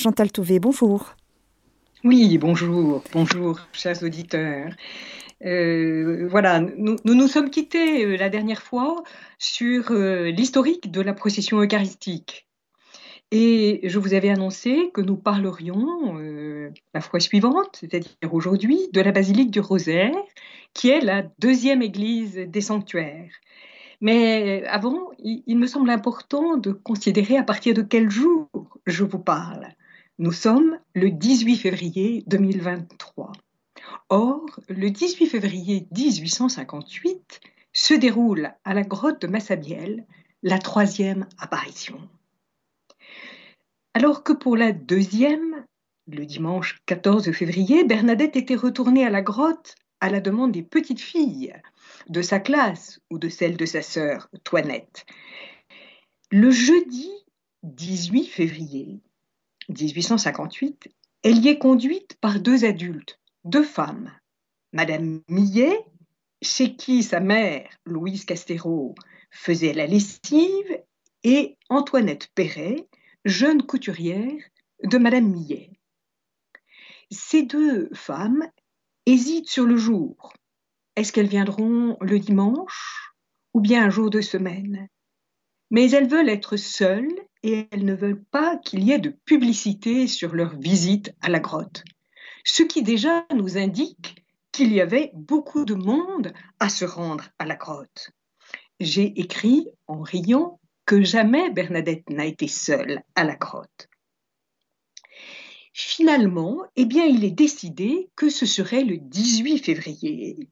Chantal Touvé, bonjour. Oui, bonjour, bonjour, chers auditeurs. Euh, voilà, nous, nous, sommes quittés euh, la dernière fois sur euh, l'historique de la procession eucharistique. Et je vous avais annoncé que nous parlerions la fois suivante, c'est-à-dire aujourd'hui, de la basilique du Rosaire, qui est la deuxième église des sanctuaires. Mais avant, il me semble important de considérer à partir de quel jour je vous parle. Nous sommes le 18 février 2023. Or, le 18 février 1858 se déroule à la grotte de Massabielle la troisième apparition. Alors que pour la deuxième, le dimanche 14 février, Bernadette était retournée à la grotte à la demande des petites filles de sa classe ou de celle de sa sœur Toinette. Le jeudi 18 février, 1858, elle y est conduite par deux adultes, deux femmes, Madame Millet, chez qui sa mère, Louise Castéro, faisait la lessive, et Antoinette Perret, jeune couturière de Madame Millet. Ces deux femmes hésitent sur le jour. Est-ce qu'elles viendront le dimanche ou bien un jour de semaine? Mais elles veulent être seules et elles ne veulent pas qu'il y ait de publicité sur leur visite à la grotte. Ce qui déjà nous indique qu'il y avait beaucoup de monde à se rendre à la grotte. J'ai écrit en riant que jamais Bernadette n'a été seule à la grotte. Finalement, eh bien, il est décidé que ce serait le 18 février.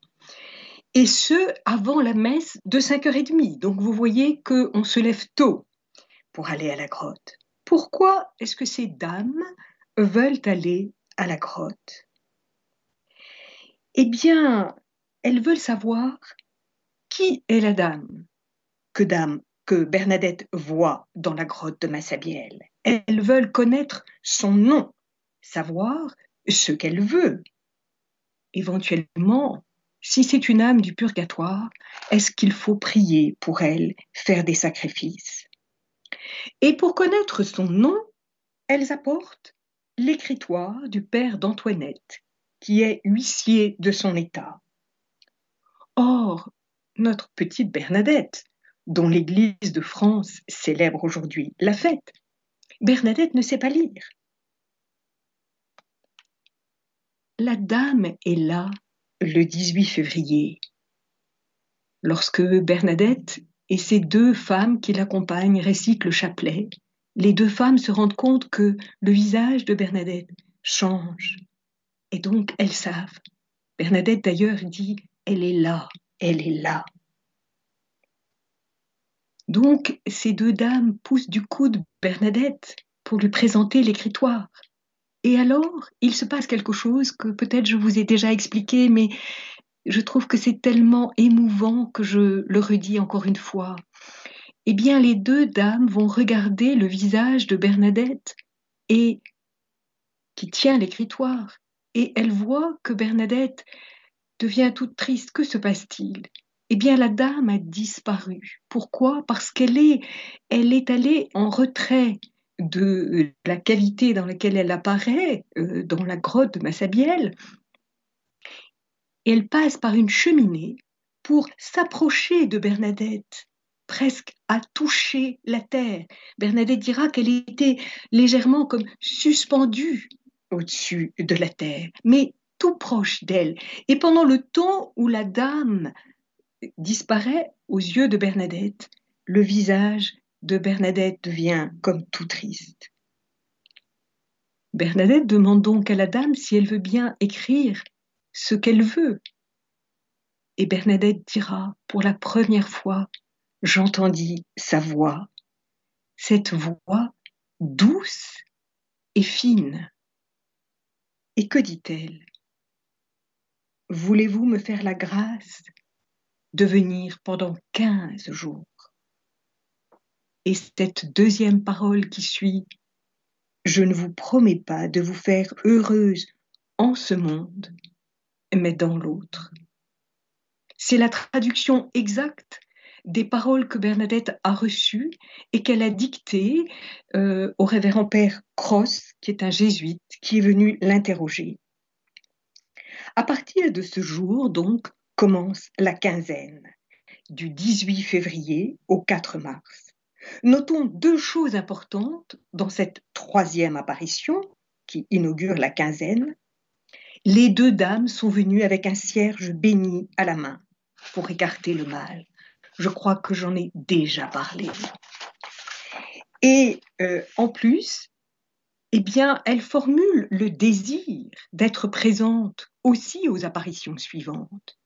Et ce, avant la messe de 5h30. Donc vous voyez qu'on se lève tôt pour aller à la grotte. Pourquoi est-ce que ces dames veulent aller à la grotte? Eh bien, elles veulent savoir qui est la dame que dame que Bernadette voit dans la grotte de Massabielle. Elles veulent connaître son nom, savoir ce qu'elle veut. Éventuellement, si c'est une âme du purgatoire, est-ce qu'il faut prier pour elle, faire des sacrifices? Et pour connaître son nom, elles apportent l'écritoire du père d'Antoinette, qui est huissier de son état. Or, notre petite Bernadette, dont l'Église de France célèbre aujourd'hui la fête, Bernadette ne sait pas lire. La dame est là le 18 février. Lorsque Bernadette et ces deux femmes qui l'accompagnent récitent le chapelet. Les deux femmes se rendent compte que le visage de Bernadette change. Et donc elles savent. Bernadette d'ailleurs dit, elle est là, elle est là. Donc ces deux dames poussent du coude Bernadette pour lui présenter l'écritoire. Et alors, il se passe quelque chose que peut-être je vous ai déjà expliqué, mais je trouve que c'est tellement émouvant que je le redis encore une fois. Eh bien, les deux dames vont regarder le visage de Bernadette et qui tient l'écritoire, et elles voient que Bernadette devient toute triste. Que se passe-t-il? Eh bien, la dame a disparu. Pourquoi? Parce qu'elle est, elle est allée en retrait de la qualité dans laquelle elle apparaît euh, dans la grotte de Massabielle elle passe par une cheminée pour s'approcher de Bernadette, presque à toucher la terre. Bernadette dira qu'elle était légèrement comme suspendue au-dessus de la terre, mais tout proche d'elle. Et pendant le temps où la dame disparaît aux yeux de Bernadette, le visage de Bernadette devient comme tout triste. Bernadette demande donc à la dame si elle veut bien écrire ce qu'elle veut. Et Bernadette dira, pour la première fois, j'entendis sa voix, cette voix douce et fine. Et que dit-elle? Voulez-vous me faire la grâce de venir pendant quinze jours? Et cette deuxième parole qui suit, je ne vous promets pas de vous faire heureuse en ce monde, mais dans l'autre. C'est la traduction exacte des paroles que Bernadette a reçues et qu'elle a dictées euh, au révérend père Cross, qui est un jésuite, qui est venu l'interroger. À partir de ce jour, donc, commence la quinzaine, du 18 février au 4 mars. Notons deux choses importantes dans cette troisième apparition qui inaugure la quinzaine. Les deux dames sont venues avec un cierge béni à la main pour écarter le mal. Je crois que j'en ai déjà parlé. Et euh, en plus, eh bien, elle formule le désir d'être présente aussi aux apparitions suivantes.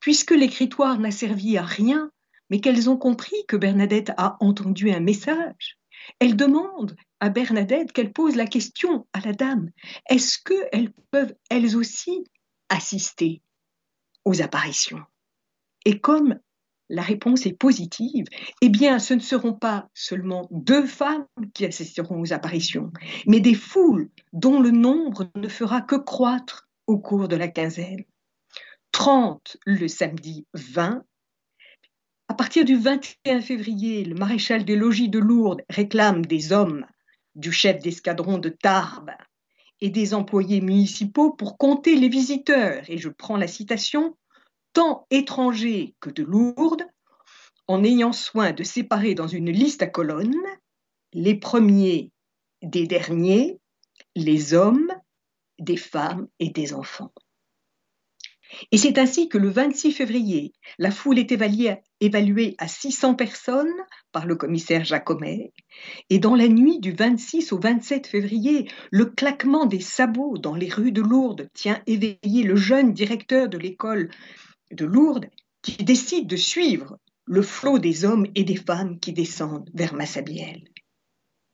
Puisque l'écritoire n'a servi à rien, mais qu'elles ont compris que Bernadette a entendu un message, elles demandent à Bernadette qu'elle pose la question à la dame est-ce qu'elles peuvent elles aussi assister aux apparitions? Et comme la réponse est positive, eh bien, ce ne seront pas seulement deux femmes qui assisteront aux apparitions, mais des foules dont le nombre ne fera que croître au cours de la quinzaine. 30 le samedi 20. À partir du 21 février, le maréchal des logis de Lourdes réclame des hommes du chef d'escadron de Tarbes et des employés municipaux pour compter les visiteurs. Et je prends la citation tant étrangers que de Lourdes, en ayant soin de séparer dans une liste à colonnes les premiers des derniers, les hommes, des femmes et des enfants. Et c'est ainsi que le 26 février, la foule est évaluée, à 600 personnes par le commissaire Jacomet, et dans la nuit du 26 au 27 février, le claquement des sabots dans les rues de Lourdes tient éveillé le jeune directeur de l'école de Lourdes qui décide de suivre le flot des hommes et des femmes qui descendent vers Massabielle.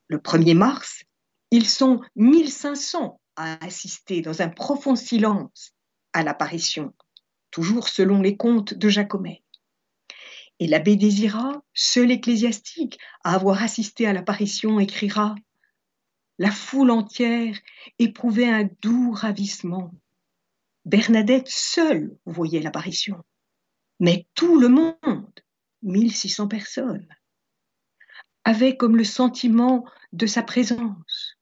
Le 1er mars, ils sont 1500 à assister dans un profond silence à l'apparition, toujours selon les contes de Jacomet. Et l'abbé Désira, seul ecclésiastique à avoir assisté à l'apparition, écrira La foule entière éprouvait un doux ravissement Bernadette seule voyait l'apparition, mais tout le monde, 1600 personnes, avait comme le sentiment de sa présence.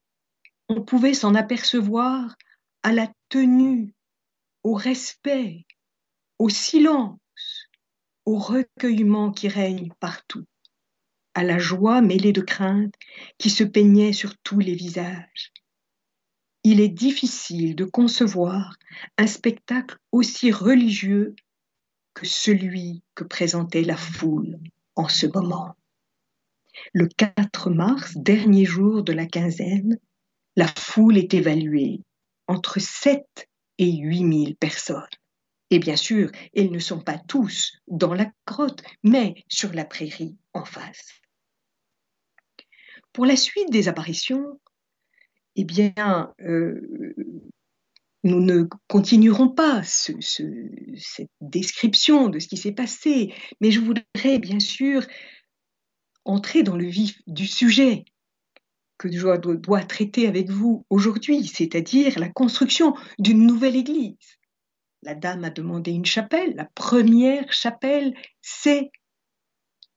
On pouvait s'en apercevoir à la tenue, au respect, au silence, au recueillement qui règne partout, à la joie mêlée de crainte qui se peignait sur tous les visages il est difficile de concevoir un spectacle aussi religieux que celui que présentait la foule en ce moment. Le 4 mars, dernier jour de la quinzaine, la foule est évaluée entre 7 et 8 000 personnes. Et bien sûr, ils ne sont pas tous dans la grotte, mais sur la prairie en face. Pour la suite des apparitions, eh bien, euh, nous ne continuerons pas cette description de ce qui s'est passé, mais je voudrais bien sûr entrer dans le vif du sujet que je dois traiter avec vous aujourd'hui, c'est-à-dire la construction d'une nouvelle église. La dame a demandé une chapelle. La première chapelle, c'est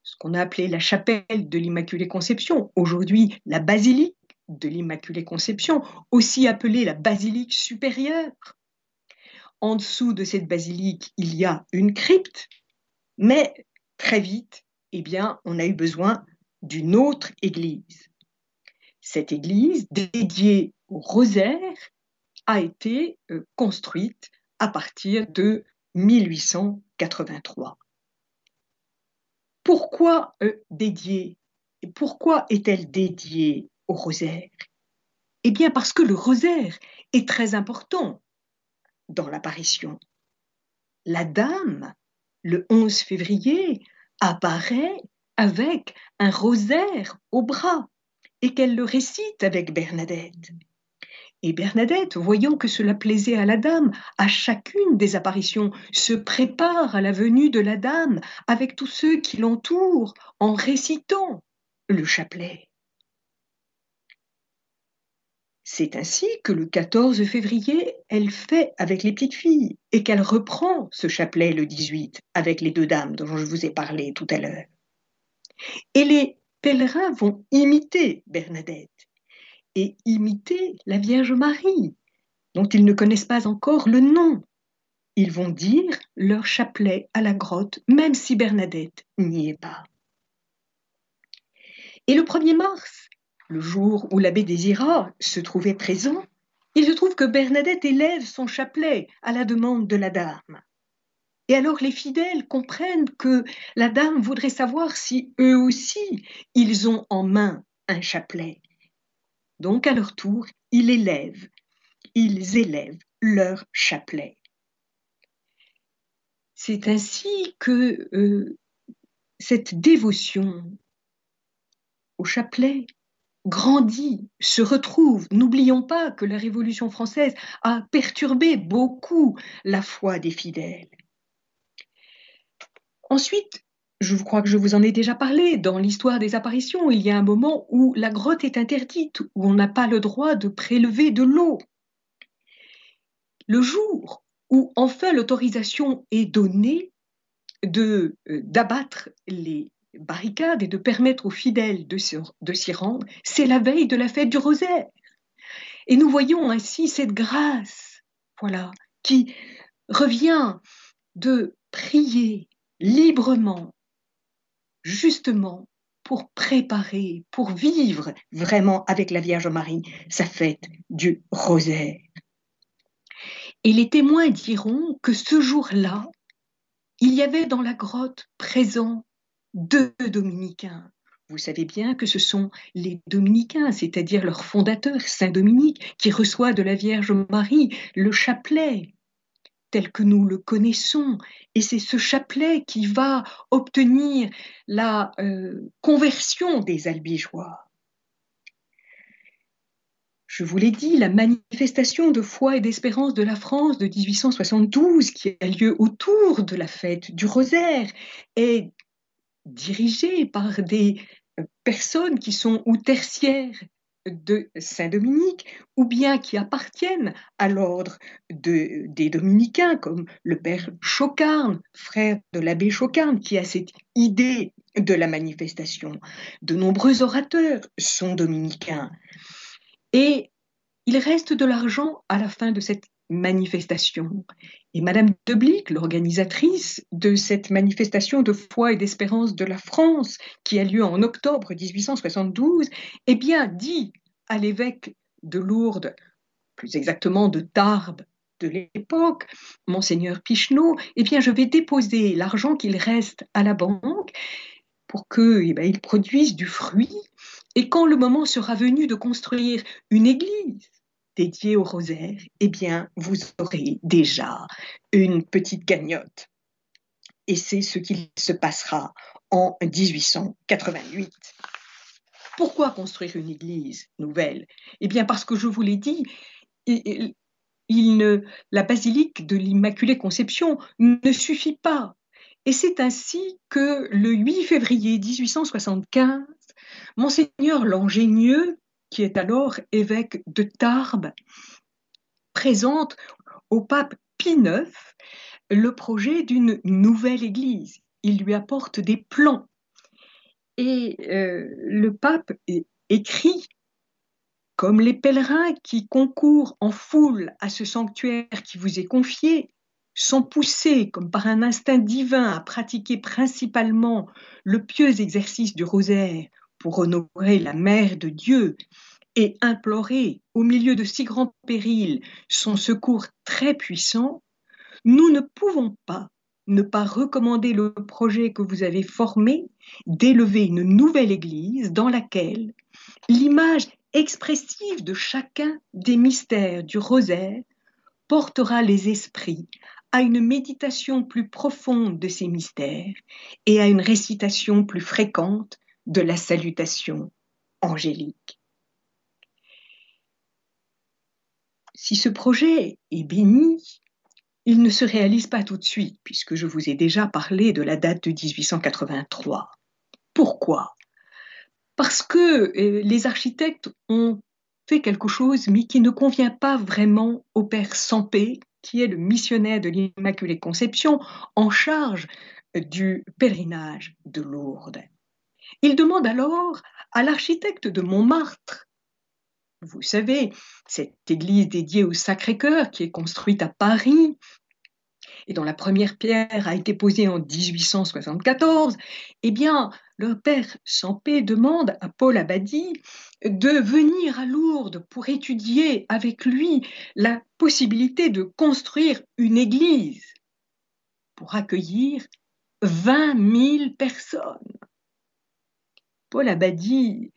ce qu'on a appelé la chapelle de l'Immaculée Conception, aujourd'hui la basilique de l'Immaculée Conception, aussi appelée la basilique supérieure. En dessous de cette basilique, il y a une crypte, mais très vite, eh bien, on a eu besoin d'une autre église. Cette église, dédiée au rosaire, a été euh, construite à partir de 1883. Pourquoi euh, dédiée? Pourquoi est-elle dédiée au rosaire? Eh bien parce que le rosaire est très important dans l'apparition. La dame, le 11 février, apparaît avec un rosaire au bras et qu'elle le récite avec Bernadette. Et Bernadette, voyant que cela plaisait à la dame, à chacune des apparitions, se prépare à la venue de la dame avec tous ceux qui l'entourent en récitant le chapelet. C'est ainsi que le 14 février, elle fait avec les petites filles et qu'elle reprend ce chapelet le 18 avec les deux dames dont je vous ai parlé tout à l'heure. Et les pèlerins vont imiter Bernadette et imiter la Vierge Marie, dont ils ne connaissent pas encore le nom. Ils vont dire leur chapelet à la grotte, même si Bernadette n'y est pas. Et le 1er mars, le jour où l'abbé Désira se trouvait présent, il se trouve que Bernadette élève son chapelet à la demande de la dame. Et alors les fidèles comprennent que la dame voudrait savoir si eux aussi, ils ont en main un chapelet. Donc à leur tour, ils élèvent, ils élèvent leur chapelet. C'est ainsi que euh, cette dévotion au chapelet grandit, se retrouve. N'oublions pas que la Révolution française a perturbé beaucoup la foi des fidèles. Ensuite, je crois que je vous en ai déjà parlé, dans l'histoire des apparitions, il y a un moment où la grotte est interdite, où on n'a pas le droit de prélever de l'eau. Le jour où enfin l'autorisation est donnée de euh, d'abattre les barricades et de permettre aux fidèles de, de s'y rendre, c'est la veille de la fête du rosaire. Et nous voyons ainsi cette grâce, voilà, qui revient de prier librement, justement, pour préparer, pour vivre vraiment avec la Vierge Marie sa fête du rosaire. Et les témoins diront que ce jour-là, il y avait dans la grotte présent deux dominicains. Vous savez bien que ce sont les dominicains, c'est-à-dire leur fondateur, Saint Dominique, qui reçoit de la Vierge Marie le chapelet tel que nous le connaissons. Et c'est ce chapelet qui va obtenir la euh, conversion des albigeois. Je vous l'ai dit, la manifestation de foi et d'espérance de la France de 1872, qui a lieu autour de la fête du rosaire, est dirigée par des euh, personnes qui sont ou tertiaires de Saint-Dominique ou bien qui appartiennent à l'ordre de, des dominicains, comme le père Chocarne, frère de l'abbé Chocarne, qui a cette idée de la manifestation. De nombreux orateurs sont dominicains. Et il reste de l'argent à la fin de cette manifestation. Et Madame de Blic, l'organisatrice de cette manifestation de foi et d'espérance de la France, qui a lieu en octobre 1872, eh bien, dit à l'évêque de Lourdes, plus exactement de Tarbes de l'époque, Monseigneur Picheneau, eh bien, je vais déposer l'argent qu'il reste à la banque pour qu'il eh ben, produise du fruit. Et quand le moment sera venu de construire une église, dédié au rosaire, eh bien, vous aurez déjà une petite cagnotte. Et c'est ce qu'il se passera en 1888. Pourquoi construire une église nouvelle? Eh bien, parce que je vous l'ai dit, la basilique de l'Immaculée Conception ne suffit pas. Et c'est ainsi que le 8 février 1875, Monseigneur Langénieux qui est alors évêque de Tarbes, présente au pape Pie IX le projet d'une nouvelle église. Il lui apporte des plans. Et euh, le pape écrit comme les pèlerins qui concourent en foule à ce sanctuaire qui vous est confié sont poussés comme par un instinct divin à pratiquer principalement le pieux exercice du rosaire pour honorer la Mère de Dieu et implorer au milieu de si grands périls son secours très puissant, nous ne pouvons pas ne pas recommander le projet que vous avez formé d'élever une nouvelle Église dans laquelle l'image expressive de chacun des mystères du rosaire portera les esprits à une méditation plus profonde de ces mystères et à une récitation plus fréquente de la salutation angélique. Si ce projet est béni, il ne se réalise pas tout de suite, puisque je vous ai déjà parlé de la date de 1883. Pourquoi? Parce que euh, les architectes ont fait quelque chose, mais qui ne convient pas vraiment au Père Sampé, qui est le missionnaire de l'Immaculée Conception en charge du pèlerinage de Lourdes. Il demande alors à l'architecte de Montmartre, vous savez, cette église dédiée au Sacré-Cœur qui est construite à Paris et dont la première pierre a été posée en 1874, eh bien, le père Sampé demande à Paul Abadie de venir à Lourdes pour étudier avec lui la possibilité de construire une église pour accueillir 20 000 personnes. Paul Abadie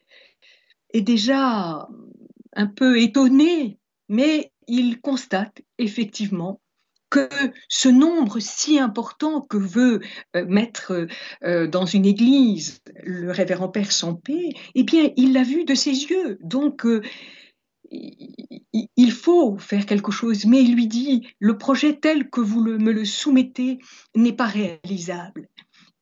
est déjà un peu étonné, mais il constate effectivement que ce nombre si important que veut euh, mettre euh, dans une église le révérend Père Sampé, eh bien, il l'a vu de ses yeux. Donc, euh, il faut faire quelque chose, mais il lui dit, le projet tel que vous me le soumettez n'est pas réalisable.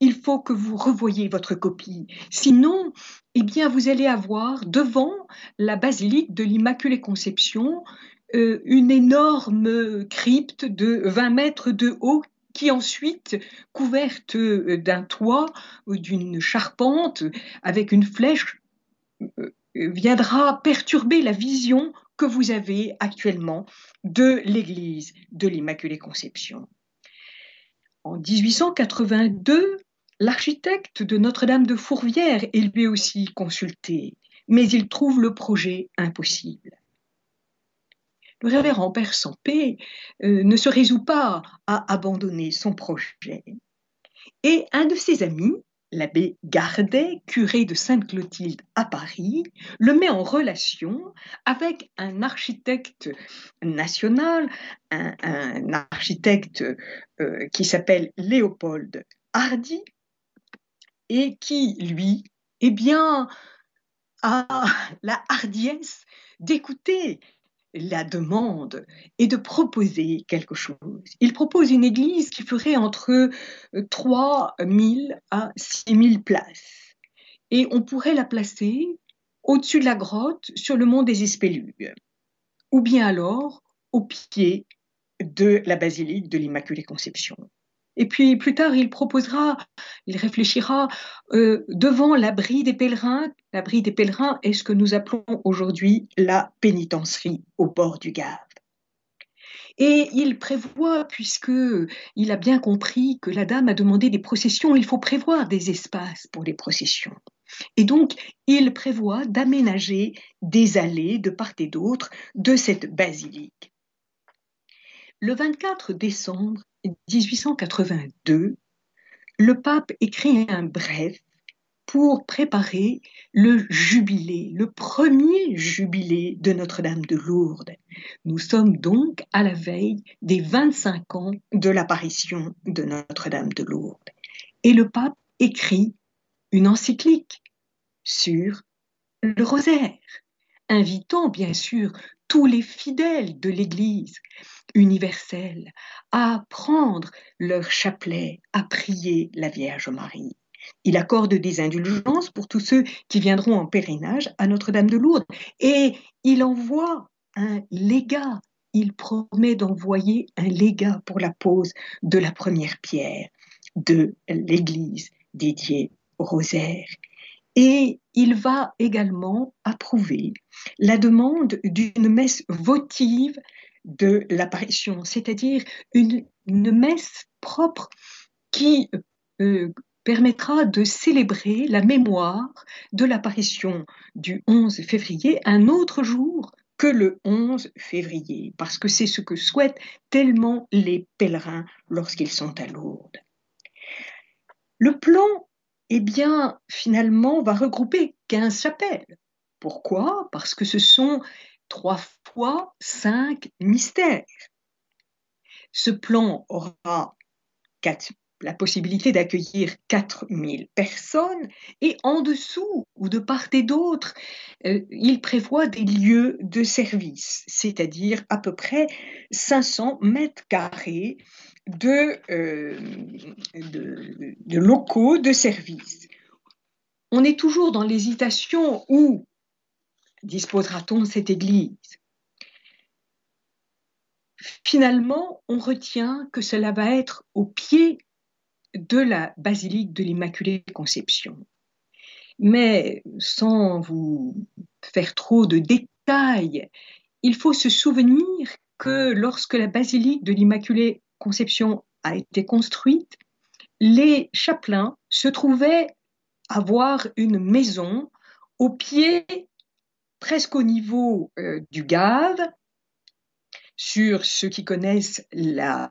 Il faut que vous revoyiez votre copie. Sinon, eh bien, vous allez avoir devant la basilique de l'Immaculée Conception euh, une énorme crypte de 20 mètres de haut qui ensuite, couverte euh, d'un toit ou d'une charpente avec une flèche, euh, viendra perturber la vision que vous avez actuellement de l'église de l'Immaculée Conception. En 1882, l'architecte de Notre-Dame de Fourvière est lui aussi consulté, mais il trouve le projet impossible le révérend Père Sampé euh, ne se résout pas à abandonner son projet. Et un de ses amis, l'abbé Gardet, curé de Sainte-Clotilde à Paris, le met en relation avec un architecte national, un, architecte euh, qui s'appelle Léopold Hardy, et qui, lui, eh bien, a la hardiesse d'écouter la demande et de proposer quelque chose. Il propose une église qui ferait entre 3 euh, 000 à 6 000 places. Et on pourrait la placer au-dessus de la grotte sur le mont des Espélugues, ou bien alors au pied de la basilique de l'Immaculée Conception. Et puis plus tard, il proposera, il réfléchira euh, devant l'abri des pèlerins. L'abri des pèlerins est ce que nous appelons aujourd'hui la pénitencerie au bord du Gave. Et il prévoit, puisque il a bien compris que la dame a demandé des processions, il faut prévoir des espaces pour les processions. Et donc, il prévoit d'aménager des allées de part et d'autre de cette basilique. Le 24 décembre 1882, le pape écrit un bref pour préparer le jubilé, le premier jubilé de Notre-Dame de Lourdes. Nous sommes donc à la veille des 25 ans de l'apparition de Notre-Dame de Lourdes. Et le pape écrit une encyclique sur le rosaire, invitant bien sûr tous les fidèles de l'Église universelle à prendre leur chapelet, à prier la Vierge Marie. Il accorde des indulgences pour tous ceux qui viendront en pèlerinage à Notre-Dame de Lourdes et il envoie un légat. Il promet d'envoyer un légat pour la pose de la première pierre de l'église dédiée au rosaire. Et il va également approuver la demande d'une messe votive de l'apparition, c'est-à-dire une, messe propre qui euh, permettra de célébrer la mémoire de l'apparition du 11 février, un autre jour que le 11 février, parce que c'est ce que souhaitent tellement les pèlerins lorsqu'ils sont à Lourdes. Le plan, eh bien, finalement, va regrouper 15 chapelles. Pourquoi? Parce que ce sont trois fois cinq mystères. Ce plan aura la possibilité d'accueillir 4000 personnes et en dessous ou de part et d'autre, euh, il prévoit des lieux de service, c'est-à-dire à peu près 500 mètres carrés de, euh, de locaux de service. On est toujours dans l'hésitation où disposera-t-on cette église? Finalement, on retient que cela va être au pied de la basilique de l'Immaculée Conception. Mais sans vous faire trop de détails, il faut se souvenir que lorsque la basilique de l'Immaculée A été construite, les chapelains se trouvaient avoir une maison au pied, presque au niveau euh, du Gave, sur ceux qui connaissent la,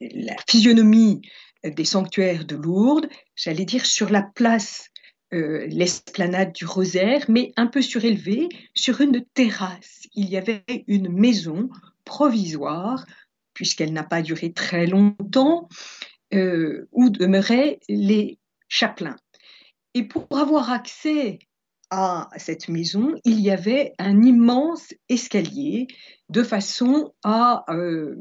la physionomie des sanctuaires de Lourdes, j'allais dire sur la place, euh, l'esplanade du Rosaire, mais un peu surélevée, sur une terrasse. Il y avait une maison provisoire, puisqu'elle n'a pas duré très longtemps, euh, où demeuraient les chapelains. Et pour avoir accès à cette maison, il y avait un immense escalier de façon à, euh,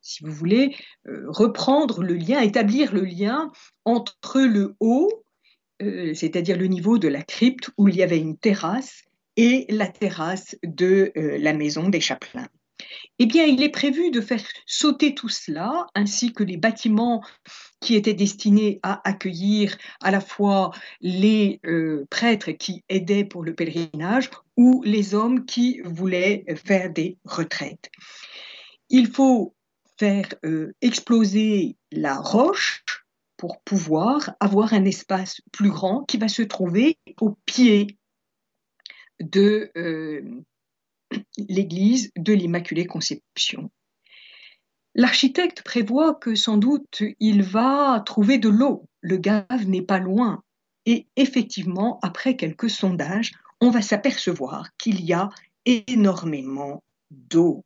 si vous voulez, euh, reprendre le lien, établir le lien entre le haut, c'est-à-dire le niveau de la crypte où il y avait une terrasse, et la terrasse de la maison des chapelains. Eh bien, il est prévu de faire sauter tout cela, ainsi que les bâtiments qui étaient destinés à accueillir à la fois les euh, prêtres qui aidaient pour le pèlerinage ou les hommes qui voulaient faire des retraites. Il faut faire euh, exploser la roche pour pouvoir avoir un espace plus grand qui va se trouver au pied de, euh, l'église de l'Immaculée Conception. L'architecte prévoit que sans doute il va trouver de l'eau. Le Gave n'est pas loin. Et effectivement, après quelques sondages, on va s'apercevoir qu'il y a énormément d'eau.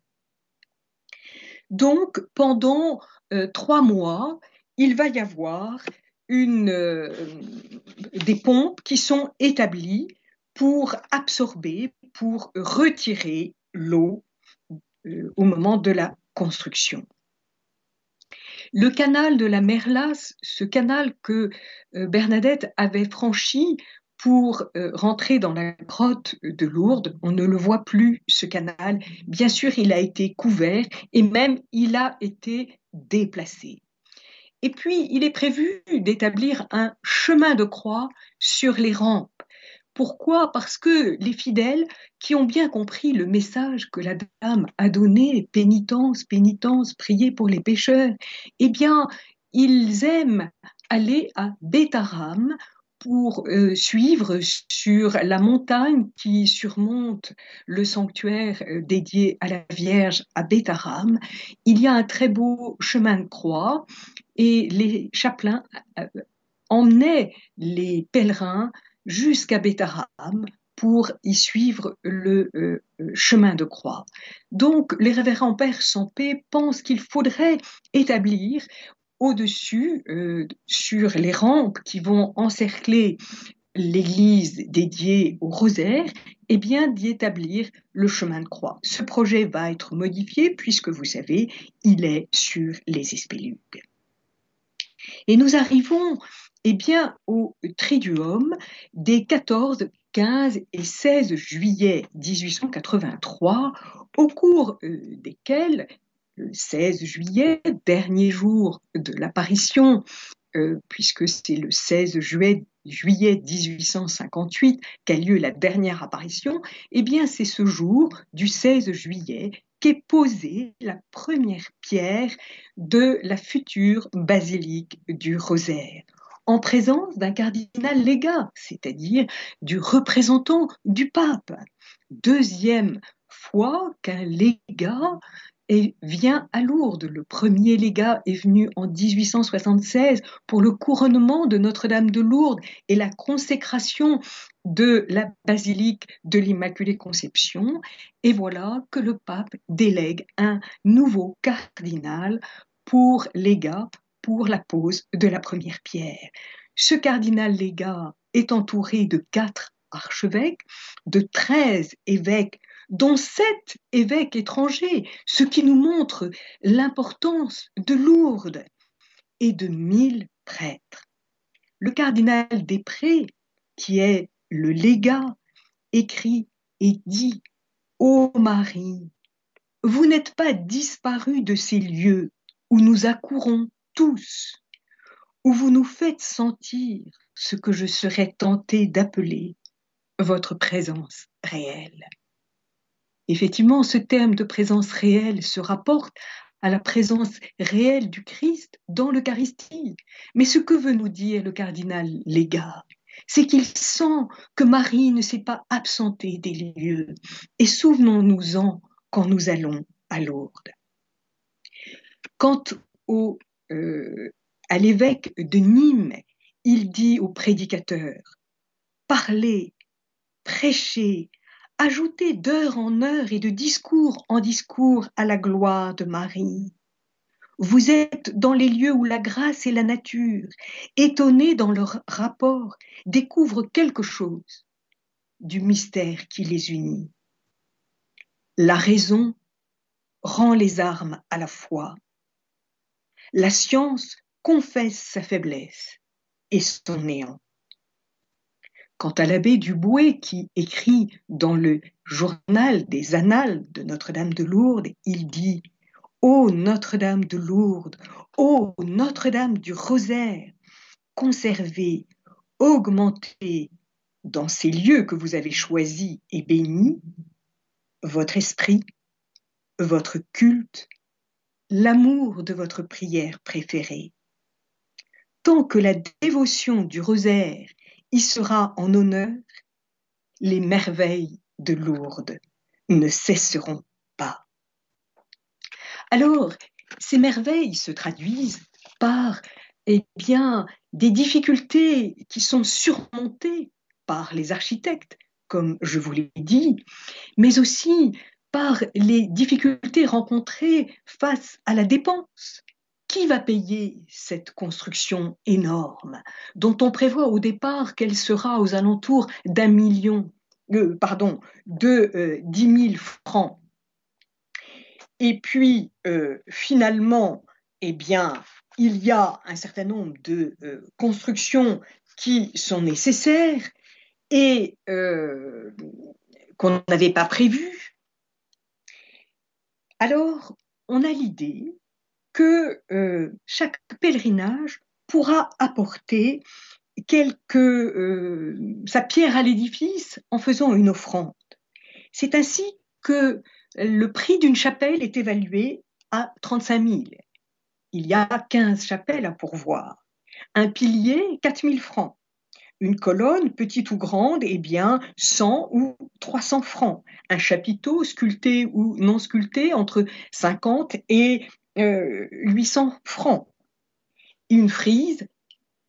Donc, pendant euh, trois mois, il va y avoir euh, des pompes qui sont établies pour absorber, pour retirer l'eau euh, au moment de la construction. Le canal de la Merlas, ce canal que euh, Bernadette avait franchi pour euh, rentrer dans la grotte de Lourdes, on ne le voit plus, ce canal. Bien sûr, il a été couvert et même il a été déplacé. Et puis, il est prévu d'établir un chemin de croix sur les rampes pourquoi? Parce que les fidèles qui ont bien compris le message que la dame a donné, pénitence, pénitence, prier pour les pécheurs, eh bien, ils aiment aller à Bétaram pour euh, suivre sur la montagne qui surmonte le sanctuaire euh, dédié à la Vierge à Bétaram. Il y a un très beau chemin de croix et les chapelains euh, emmenaient les pèlerins jusqu'à Bétaram pour y suivre le euh, euh, chemin de croix. Donc, les révérends pères sans pensent qu'il faudrait établir au-dessus, euh, sur les rampes qui vont encercler l'église dédiée au rosaire, eh bien d'y établir le chemin de croix. Ce projet va être modifié puisque vous savez, il est sur les espélugues. Et nous arrivons eh bien, au Triduum des 14, 15 et 16 juillet 1883, au cours euh, desquels, le 16 juillet, dernier jour de l'apparition, euh, puisque c'est le 16 juillet, juillet 1858 qu'a lieu la dernière apparition, eh bien c'est ce jour du 16 juillet qu'est posée la première pierre de la future basilique du Rosaire en présence d'un cardinal légat, c'est-à-dire du représentant du pape. Deuxième fois qu'un légat vient à Lourdes. Le premier légat est venu en 1876 pour le couronnement de Notre-Dame de Lourdes et la consécration de la basilique de l'Immaculée Conception. Et voilà que le pape délègue un nouveau cardinal pour légat pour la pose de la première pierre. Ce cardinal légat est entouré de quatre archevêques, de treize évêques, dont sept évêques étrangers, ce qui nous montre l'importance de Lourdes, et de mille prêtres. Le cardinal Després, qui est le légat écrit et dit Ô Marie, vous n'êtes pas disparu de ces lieux où nous accourons tous, où vous nous faites sentir ce que je serais tenté d'appeler votre présence réelle. Effectivement, ce thème de présence réelle se rapporte à la présence réelle du Christ dans l'Eucharistie. Mais ce que veut nous dire le cardinal Légat, c'est qu'il sent que Marie ne s'est pas absentée des lieux. Et souvenons-nous-en quand nous allons à Lourdes. Quant au, euh, à l'évêque de Nîmes, il dit aux prédicateurs, parlez, prêchez, ajouter d'heure en heure et de discours en discours à la gloire de Marie. Vous êtes dans les lieux où la grâce et la nature, étonnés dans leur rapport, découvrent quelque chose du mystère qui les unit. La raison rend les armes à la foi. La science confesse sa faiblesse et son néant. Quant à l'abbé Duboué qui écrit dans le journal des Annales de Notre-Dame de Lourdes, il dit Ô Notre-Dame de Lourdes, ô Notre-Dame du Rosaire, conservez, augmentez dans ces lieux que vous avez choisis et bénis votre esprit, votre culte, l'amour de votre prière préférée. Tant que la dévotion du rosaire y sera en honneur, les merveilles de Lourdes ne cesseront pas. Alors, ces merveilles se traduisent par eh bien, des difficultés qui sont surmontées par les architectes, comme je vous l'ai dit, mais aussi par les difficultés rencontrées face à la dépense, qui va payer cette construction énorme dont on prévoit au départ qu'elle sera aux alentours d'un million, euh, pardon, de euh, dix 10 000 francs Et puis euh, finalement, eh bien, il y a un certain nombre de constructions qui sont nécessaires et qu'on n'avait pas prévues. Alors, on a l'idée que euh, chaque pèlerinage pourra apporter quelque, euh, sa pierre à l'édifice en faisant une offrande. C'est ainsi que le prix d'une chapelle est évalué à 35 000. Il y a 15 chapelles à pourvoir. Un pilier, 4 000 francs. Une colonne, petite ou grande, eh bien 100 ou 300 francs. Un chapiteau, sculpté ou non sculpté, entre 50 et 800 euh, francs. Une frise,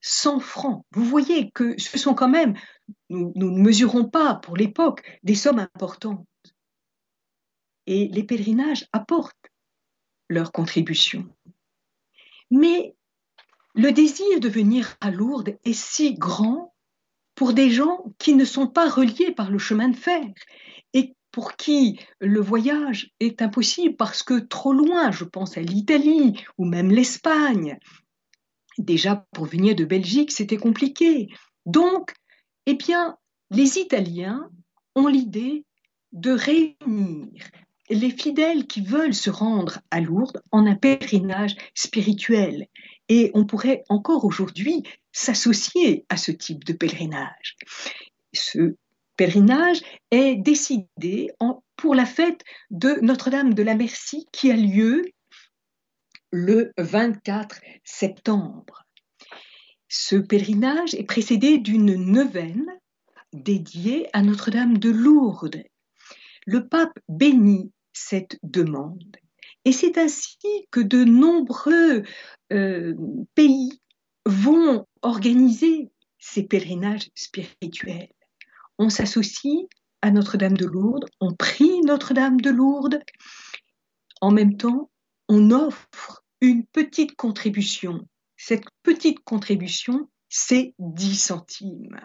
100 francs. Vous voyez que ce sont quand même, nous, nous ne mesurons pas pour l'époque des sommes importantes. Et les pèlerinages apportent leur contribution. Mais le désir de venir à Lourdes est si grand pour des gens qui ne sont pas reliés par le chemin de fer et pour qui le voyage est impossible parce que trop loin, je pense à l'Italie ou même l'Espagne. Déjà, pour venir de Belgique, c'était compliqué. Donc, eh bien, les Italiens ont l'idée de réunir les fidèles qui veulent se rendre à Lourdes en un pèlerinage spirituel. Et on pourrait encore aujourd'hui s'associer à ce type de pèlerinage. Ce pèlerinage est décidé pour la fête de Notre-Dame de la Merci qui a lieu le 24 septembre. Ce pèlerinage est précédé d'une neuvaine dédiée à Notre-Dame de Lourdes. Le pape bénit cette demande. Et c'est ainsi que de nombreux euh, pays vont organiser ces pèlerinages spirituels on s'associe à Notre-Dame de Lourdes, on prie Notre-Dame de Lourdes. En même temps, on offre une petite contribution. Cette petite contribution, c'est 10 centimes.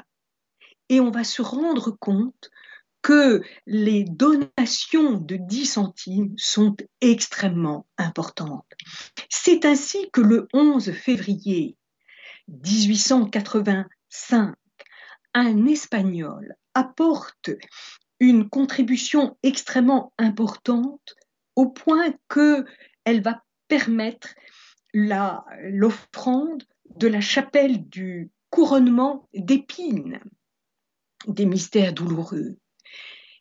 Et on va se rendre compte que les donations de 10 centimes sont extrêmement importantes. C'est ainsi que le 11 février 1885, un Espagnol apporte une contribution extrêmement importante au point qu'elle va permettre l'offrande de la chapelle du couronnement d'épines des mystères douloureux.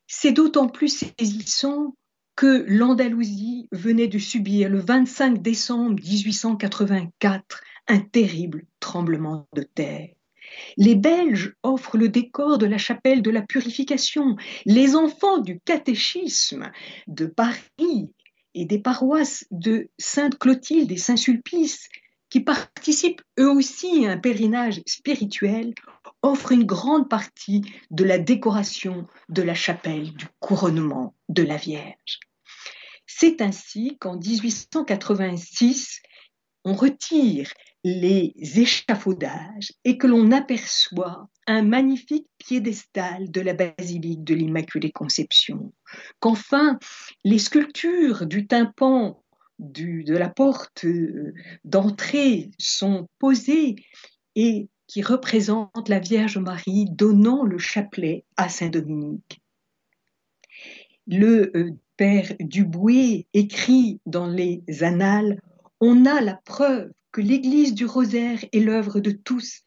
C'est d'autant plus saisissant que l'Andalousie venait de subir le 25 décembre 1884 un terrible tremblement de terre. Les Belges offrent le décor de la chapelle de la purification. Les enfants du catéchisme de Paris et des paroisses de Sainte-Clotilde et Saint-Sulpice, qui participent eux aussi à un pèlerinage spirituel, offrent une grande partie de la décoration de la chapelle du couronnement de la Vierge. C'est ainsi qu'en 1886, on retire les échafaudages et que l'on aperçoit un magnifique piédestal de la basilique de l'Immaculée Conception, qu'enfin les sculptures du tympan de la porte euh, d'entrée sont posées et qui représentent la Vierge Marie donnant le chapelet à Saint Dominique. Le euh, père Duboué écrit dans les Annales On a la preuve que l'Église du rosaire est l'œuvre de tous.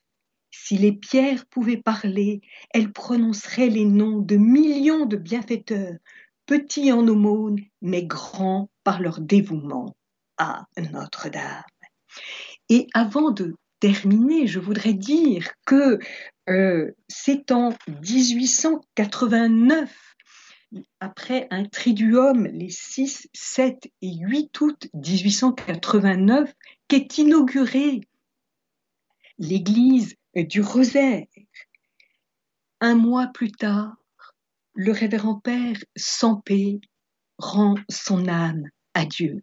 Si les pierres pouvaient parler, elles prononceraient les noms de millions de bienfaiteurs, petits en aumône, mais grands par leur dévouement à Notre-Dame. Et avant de terminer, je voudrais dire que euh, c'est en 1889 après un triduum les 6, 7 et 8 août 1889 qu'est inaugurée l'église du Rosaire. Un mois plus tard, le révérend père paix rend son âme à Dieu.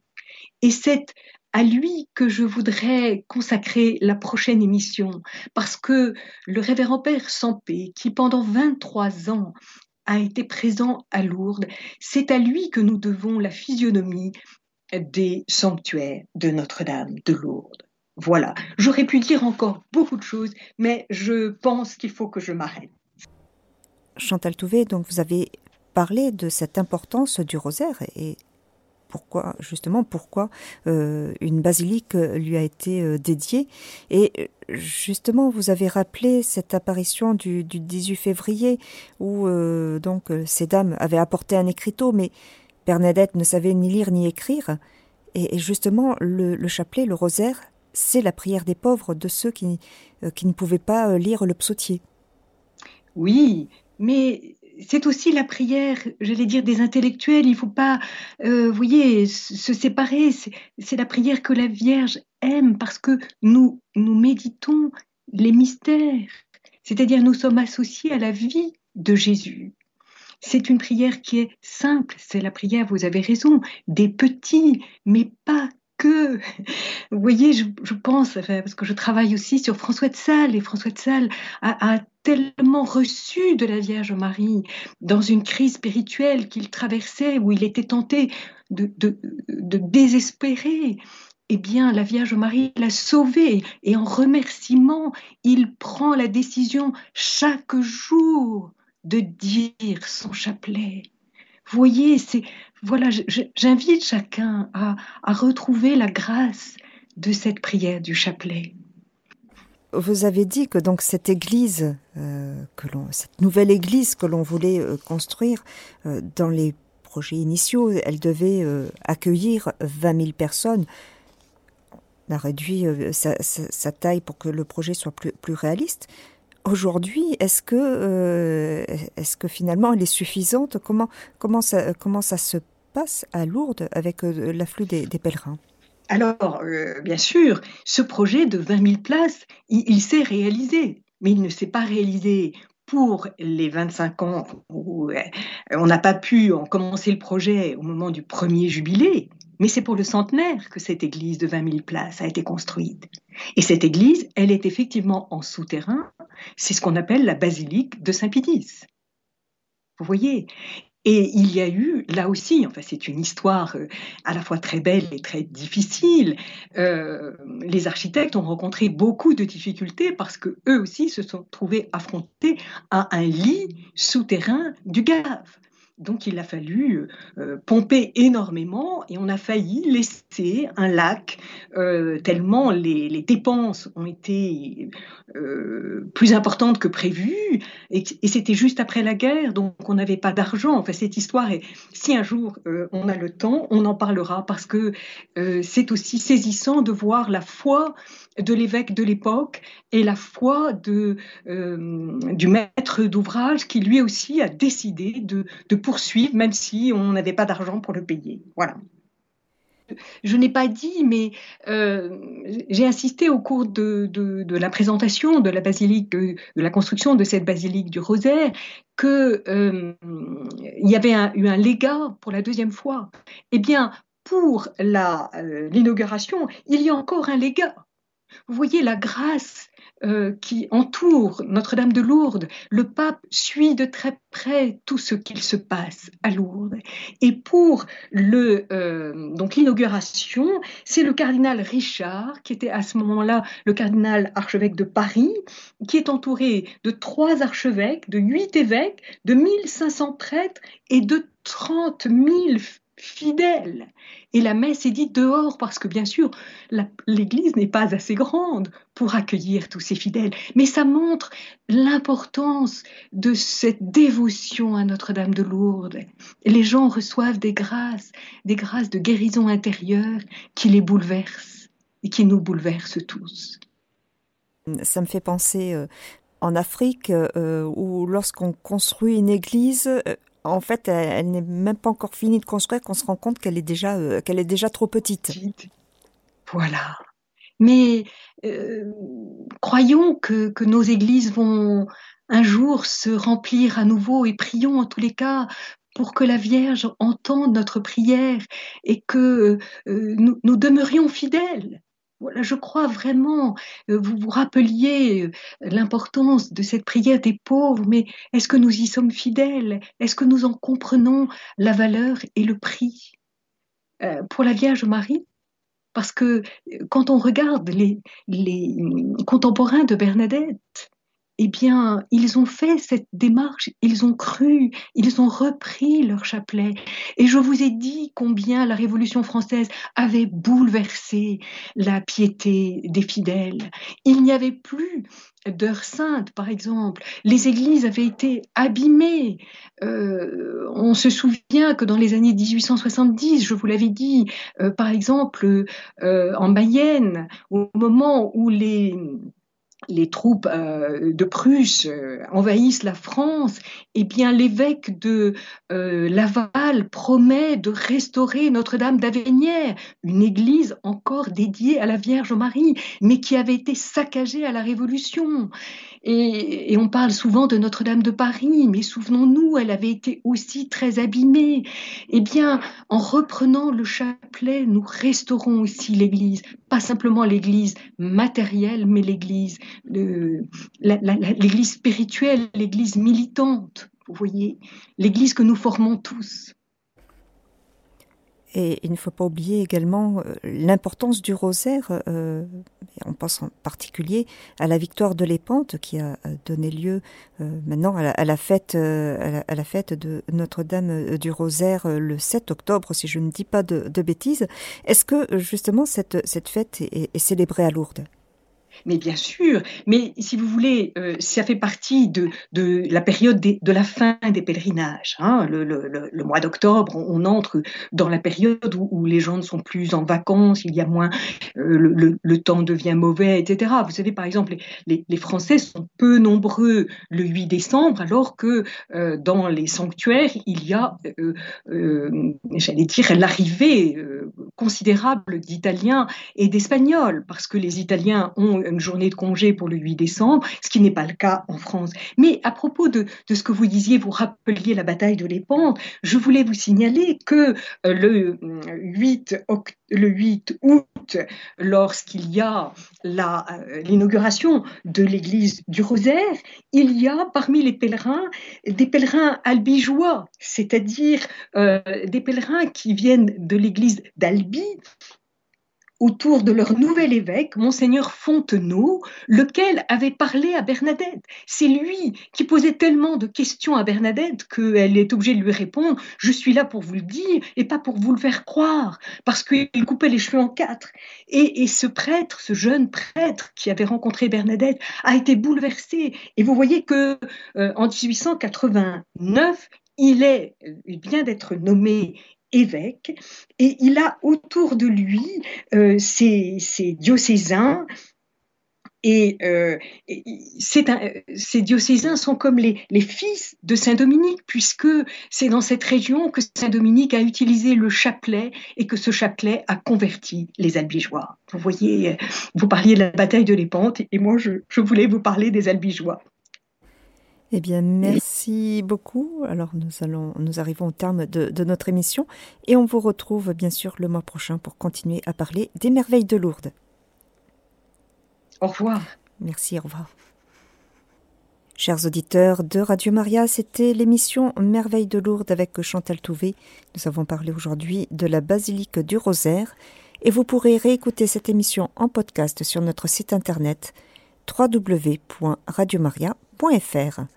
Et c'est à lui que je voudrais consacrer la prochaine émission, parce que le révérend Père Sampé, qui pendant 23 ans a été présent à Lourdes. C'est à lui que nous devons la physionomie des sanctuaires de Notre-Dame de Lourdes. Voilà, j'aurais pu dire encore beaucoup de choses, mais je pense qu'il faut que je m'arrête. Chantal Touvet, donc vous avez parlé de cette importance du rosaire et pourquoi justement pourquoi euh, une basilique lui a été euh, dédiée et euh, justement vous avez rappelé cette apparition du, 18 février où donc ces dames avaient apporté un écriteau mais Bernadette ne savait ni lire ni écrire et, justement le, chapelet le rosaire c'est la prière des pauvres de ceux qui, qui ne pouvaient pas lire le psautier. Oui, mais c'est aussi la prière, j'allais dire, des intellectuels. Il ne faut pas, euh, vous voyez, se séparer. C'est la prière que la Vierge aime parce que nous, nous méditons les mystères. C'est-à-dire, nous sommes associés à la vie de Jésus. C'est une prière qui est simple, c'est la prière, vous avez raison, des petits, mais pas que, vous voyez, je, pense, parce que je travaille aussi sur François de Sales, et François de Sales a, tellement reçu de la Vierge Marie dans une crise spirituelle qu'il traversait, où il était tenté de, de, de désespérer. Eh bien, la Vierge Marie l'a sauvé et en remerciement, il prend la décision chaque jour de dire son chapelet. Voyez, c'est voilà, j'invite chacun à, retrouver la grâce de cette prière du chapelet. Vous avez dit que donc cette église, euh, que l'on, cette nouvelle église que l'on voulait euh, construire, euh, dans les projets initiaux, elle devait accueillir 20 000 personnes. On a réduit sa, taille pour que le projet soit plus, plus réaliste. Aujourd'hui, est-ce que, est-ce que finalement elle est suffisante? Comment, ça, se passe à Lourdes avec euh, l'afflux des, pèlerins? Alors, euh, bien sûr, ce projet de 20 000 places, il, s'est réalisé, mais il ne s'est pas réalisé pour les 25 ans où euh, on n'a pas pu en commencer le projet au moment du premier jubilé, mais c'est pour le centenaire que cette église de 20 000 places a été construite. Et cette église, elle est effectivement en souterrain, c'est ce qu'on appelle la basilique de Saint-Pédis. Vous voyez? Et il y a eu, là aussi, enfin c'est une histoire euh, à la fois très belle et très difficile. Euh, les architectes ont rencontré beaucoup de difficultés parce que eux aussi se sont trouvés affrontés à un lit souterrain du Gave. Donc il a fallu euh, pomper énormément et on a failli laisser un lac euh, tellement les, dépenses ont été euh, plus importantes que prévues et, c'était juste après la guerre donc on n'avait pas d'argent. Enfin cette histoire est si un jour on a le temps on en parlera parce que c'est aussi saisissant de voir la foi de l'évêque de l'époque et la foi euh, du maître d'ouvrage qui lui aussi a décidé de, poursuivre même si on n'avait pas d'argent pour le payer. Voilà. Je n'ai pas dit, mais euh, j'ai insisté au cours de, la présentation de la basilique, de, la construction de cette basilique du Rosaire, qu'il euh, y avait eu un légat pour la deuxième fois. Eh bien, pour l'inauguration, il y a encore un légat. Vous voyez la grâce euh, qui entoure Notre-Dame de Lourdes. Le pape suit de très près tout ce qu'il se passe à Lourdes. Et pour le, euh, donc l'inauguration, c'est le cardinal Richard, qui était à ce moment-là le cardinal archevêque de Paris, qui est entouré de trois archevêques, de huit évêques, de 1500 prêtres et de 30 000 fidèles. Et la messe est dite dehors parce que bien sûr, l'Église n'est pas assez grande pour accueillir tous ces fidèles. Mais ça montre l'importance de cette dévotion à Notre-Dame de Lourdes. Les gens reçoivent des grâces, des grâces de guérison intérieure qui les bouleversent et qui nous bouleversent tous. Ça me fait penser euh, en Afrique euh, où lorsqu'on construit une église, euh, en fait, elle, n'est même pas encore finie de construire qu'on se rend compte qu'elle est déjà, euh, qu'elle est déjà trop petite. Voilà. Mais euh, croyons que, nos églises vont un jour se remplir à nouveau et prions en tous les cas pour que la Vierge entende notre prière et que euh, nous demeurions fidèles je crois vraiment, euh, vous vous rappeliez euh, l'importance de cette prière des pauvres, mais est-ce que nous y sommes fidèles? Est-ce que nous en comprenons la valeur et le prix euh, Pour la Vierge Marie, parce que quand on regarde les, les contemporains de Bernadette, eh bien, ils ont fait cette démarche, ils ont cru, ils ont repris leur chapelet. Et je vous ai dit combien la Révolution française avait bouleversé la piété des fidèles. Il n'y avait plus d'heures saintes, par exemple. Les églises avaient été abîmées. Euh, on se souvient que dans les années 1870, je vous l'avais dit, euh, par exemple, euh, en Mayenne, au moment où les les troupes euh, de Prusse euh, envahissent la France, eh bien l'évêque de euh, Laval promet de restaurer Notre-Dame d'Avenières, une église encore dédiée à la Vierge Marie, mais qui avait été saccagée à la Révolution. Et, on parle souvent de Notre-Dame de Paris, mais souvenons-nous, elle avait été aussi très abîmée. Eh bien, en reprenant le chapelet, nous restaurons aussi l'Église, pas simplement l'Église matérielle, mais l'Église, l'Église spirituelle, l'Église militante. Vous voyez, l'Église que nous formons tous. Et il ne faut pas oublier également euh, l'importance du rosaire. Euh, on pense en particulier à la victoire de l'Épante qui a donné lieu euh, maintenant à la, fête, à la, fête de Notre-Dame du Rosaire le 7 octobre, si je ne dis pas de, bêtises. Est-ce que justement cette, cette fête est célébrée à Lourdes? Mais bien sûr, mais si vous voulez, euh, ça fait partie de, la période de la fin des pèlerinages. Hein. Le, mois d'octobre, on, entre dans la période où, les gens ne sont plus en vacances, il y a moins, euh, le, temps devient mauvais, etc. Vous savez, par exemple, les, les, Français sont peu nombreux le 8 décembre, alors que euh, dans les sanctuaires, il y a, j'allais dire, l'arrivée considérable d'Italiens et d'Espagnols, parce que les Italiens ont une journée de congé pour le 8 décembre, ce qui n'est pas le cas en France. Mais à propos de, ce que vous disiez, vous rappeliez la bataille de l'Épande, je voulais vous signaler que euh, le 8, le 8 août, lorsqu'il y a euh, l'inauguration de l'église du Rosaire, il y a parmi les pèlerins des pèlerins albigeois, c'est-à-dire euh, des pèlerins qui viennent de l'église d'Albi autour de leur nouvel évêque, monseigneur Fontenot, lequel avait parlé à Bernadette. C'est lui qui posait tellement de questions à Bernadette qu'elle est obligée de lui répondre Je suis là pour vous le dire et pas pour vous le faire croire, parce qu'il coupait les cheveux en quatre. Et, ce prêtre, ce jeune prêtre qui avait rencontré Bernadette, a été bouleversé. Et vous voyez que euh, en 1889, il est, il vient d'être nommé évêque, et il a autour de lui euh, ses, diocésains et, euh, ces diocésains sont comme les, fils de Saint-Dominique, puisque c'est dans cette région que Saint-Dominique a utilisé le chapelet et que ce chapelet a converti les albigeois. Vous voyez, vous parliez de la bataille de l'Épante, et moi je, je voulais vous parler des albigeois. Eh bien, merci beaucoup. Alors, nous allons, nous arrivons au terme de, notre émission et on vous retrouve bien sûr le mois prochain pour continuer à parler des merveilles de Lourdes. Au revoir. Merci, au revoir. Chers auditeurs de Radio Maria, c'était l'émission Merveilles de Lourdes avec Chantal Touvé. Nous avons parlé aujourd'hui de la basilique du Rosaire et vous pourrez réécouter cette émission en podcast sur notre site internet www.radiomaria.fr.